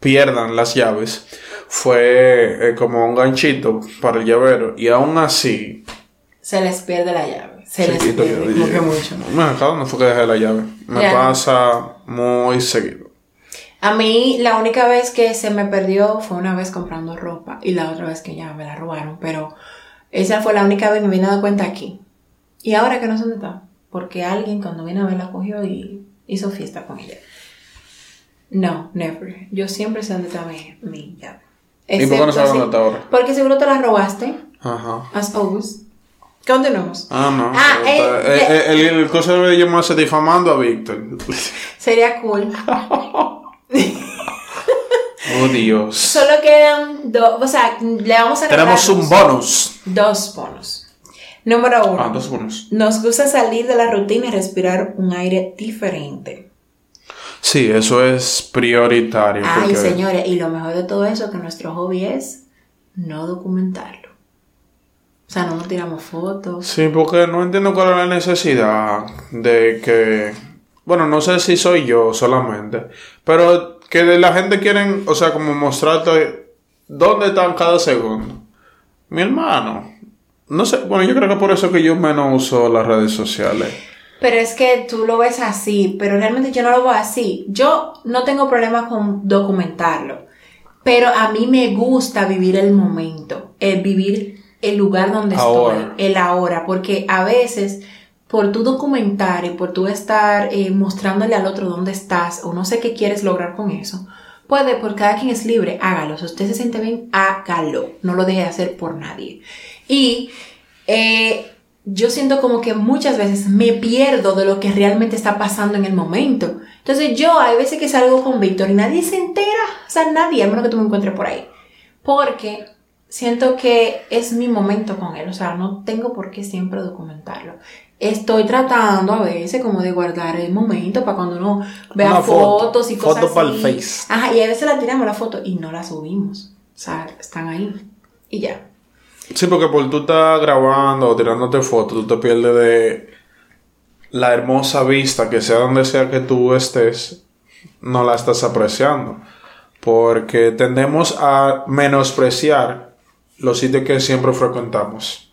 pierdan las llaves fue eh, como un ganchito para el llavero. Y aún así, Se les pierde la llave. Se les que dije, mucho. "Bueno, ¿acá dónde fue que dejé la llave? Me Ya. pasa muy seguido. A mí, la única vez que se me perdió fue una vez comprando ropa. Y la otra vez que ya me la robaron. Pero esa fue la única vez que me vine a dar cuenta aquí. Y ahora que no sé dónde está. Porque alguien cuando vino a ver la cogió y hizo fiesta con ella. No, never. Yo siempre sé dónde está mi, mi llave. ¿Y por qué no sabes dónde está ahora? Porque seguro te la robaste. Ajá. As always. Continuamos. Ah, no. Ah, eh, eh, eh, el, el cosa debe llamarse difamando a Víctor. Sería cool. Oh, Dios. Solo quedan dos. O sea, le vamos a Tenemos un bonus. Dos bonos. Número uno. Ah, dos bonus. Nos gusta salir de la rutina y respirar un aire diferente. Sí, eso es prioritario. Ay, porque- señores, y lo mejor de todo eso que nuestro hobby es no documentarlo. O sea, no nos tiramos fotos. Sí, porque no entiendo cuál es la necesidad de que... Bueno, no sé si soy yo solamente, pero que de la gente quieren, o sea, como mostrarte dónde están cada segundo. Mi hermano. No sé, bueno, yo creo que por eso que yo menos uso las redes sociales. Pero es que tú lo ves así, pero realmente yo no lo veo así. Yo no tengo problema con documentarlo, pero a mí me gusta vivir el momento, el vivir el lugar donde Ahora. estoy, el ahora, porque a veces por tu documentar y por tu estar eh, mostrándole al otro dónde estás o no sé qué quieres lograr con eso, puede, por cada quien es libre, hágalo. Si usted se siente bien, hágalo. No lo deje de hacer por nadie. Y eh, yo siento como que muchas veces me pierdo de lo que realmente está pasando en el momento. Entonces yo hay veces que salgo con Víctor y nadie se entera. O sea, nadie, a menos que tú me encuentres por ahí. Porque siento que es mi momento con él. O sea, no tengo por qué siempre documentarlo. Estoy tratando a veces como de guardar el momento para cuando uno vea Una foto. fotos y cosas Foto pa'l así. Face. Ajá, y a veces la tiramos la foto y no la subimos. O sea, están ahí. Y ya. Sí, porque por tú estás grabando o tirándote fotos, tú te pierdes de la hermosa vista que sea donde sea que tú estés, no la estás apreciando. Porque tendemos a menospreciar los sitios que siempre frecuentamos.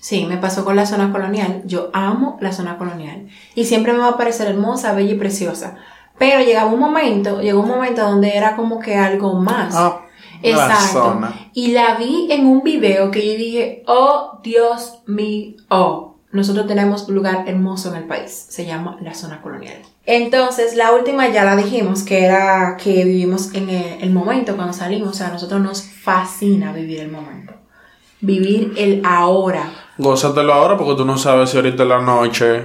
Sí, me pasó con la zona colonial. Yo amo la zona colonial. Y siempre me va a parecer hermosa, bella y preciosa. Pero llegaba un momento, llegó un momento donde era como que algo más. Ah, la Exacto. zona. Y la vi en un video que yo dije, oh Dios mío, nosotros tenemos un lugar hermoso en el país, se llama la zona colonial. Entonces, la última ya la dijimos, que era que vivimos en el, el momento cuando salimos, o sea, a nosotros nos fascina vivir el momento, vivir el ahora. Gózatelo ahora porque tú no sabes si ahorita en la noche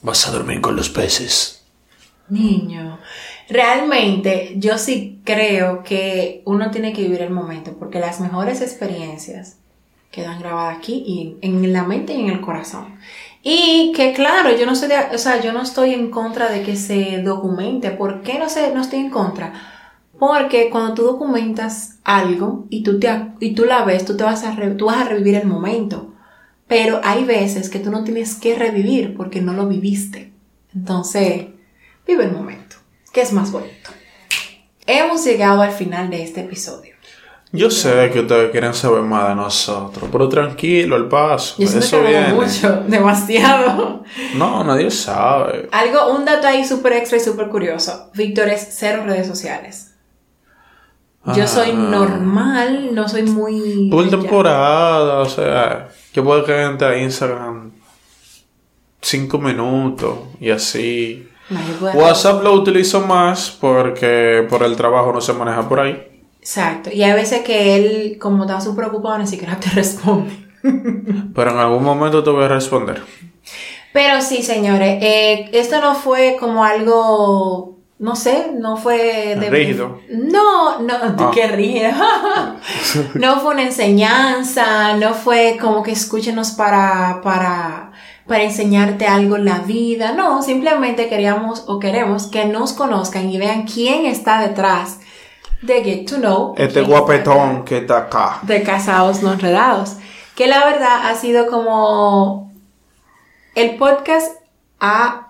vas a dormir con los peces. Niño, realmente yo sí creo que uno tiene que vivir el momento porque las mejores experiencias quedan grabadas aquí y en, la mente y en el corazón. Y que claro, yo no soy de- o sea, yo no estoy en contra de que se documente. ¿Por qué no, sé, no estoy en contra? Porque cuando tú documentas algo y tú, te, y tú la ves, tú, te vas a re- tú vas a revivir el momento. Pero hay veces que tú no tienes que revivir porque no lo viviste. Entonces, vive el momento, que es más bonito. Hemos llegado al final de este episodio. Yo sé que ustedes quieren saber más de nosotros, pero tranquilo, al paso. Yo Eso viene. mucho, demasiado. No, nadie sabe. Algo, un dato ahí súper extra y súper curioso. Víctor es cero redes sociales. Yo soy Ah. normal, no soy muy... Por temporada, o sea, yo puedo que entre a Instagram cinco minutos y así. WhatsApp lo utilizo más porque por el trabajo no se maneja por ahí. Exacto. Y hay veces que él, como está súper ocupado, ni siquiera te responde. Pero en algún momento te voy a responder. Pero sí, señores, eh, esto no fue como algo, no sé, no fue de... Rígido. No, no, Ah. qué rígido. no fue una enseñanza, no fue como que escúchenos para, para, para enseñarte algo en la vida. No, simplemente queríamos o queremos que nos conozcan y vean quién está detrás de Get to Know. Este está guapetón que está acá. de casados no enredados. Que la verdad ha sido como el podcast ha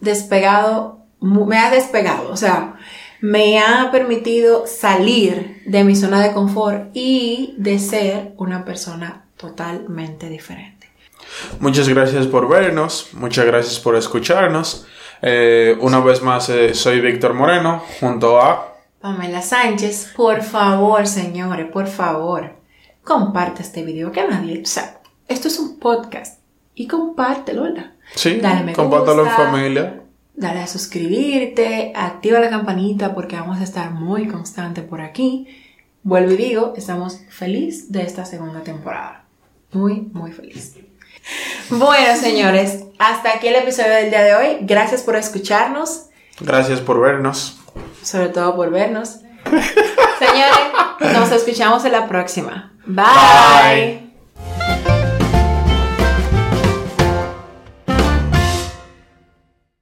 despegado, me ha despegado, o sea, me ha permitido salir de mi zona de confort y de ser una persona totalmente diferente. Muchas gracias por vernos, muchas gracias por escucharnos. Eh, una vez más, eh, soy Víctor Moreno, junto a... Pamela Sánchez, por favor, señores, por favor, comparte este video, que nadie, o sea, esto es un podcast y compártelo, ¿verdad? Sí, compártelo en familia. Dale a suscribirte, activa la campanita porque vamos a estar muy constante por aquí. Vuelvo y digo, estamos feliz de esta segunda temporada. Muy, muy feliz. Bueno, señores, hasta aquí el episodio del día de hoy. Gracias por escucharnos, Gracias por vernos. sobre todo por vernos. Señores, nos escuchamos en la próxima. Bye. Bye.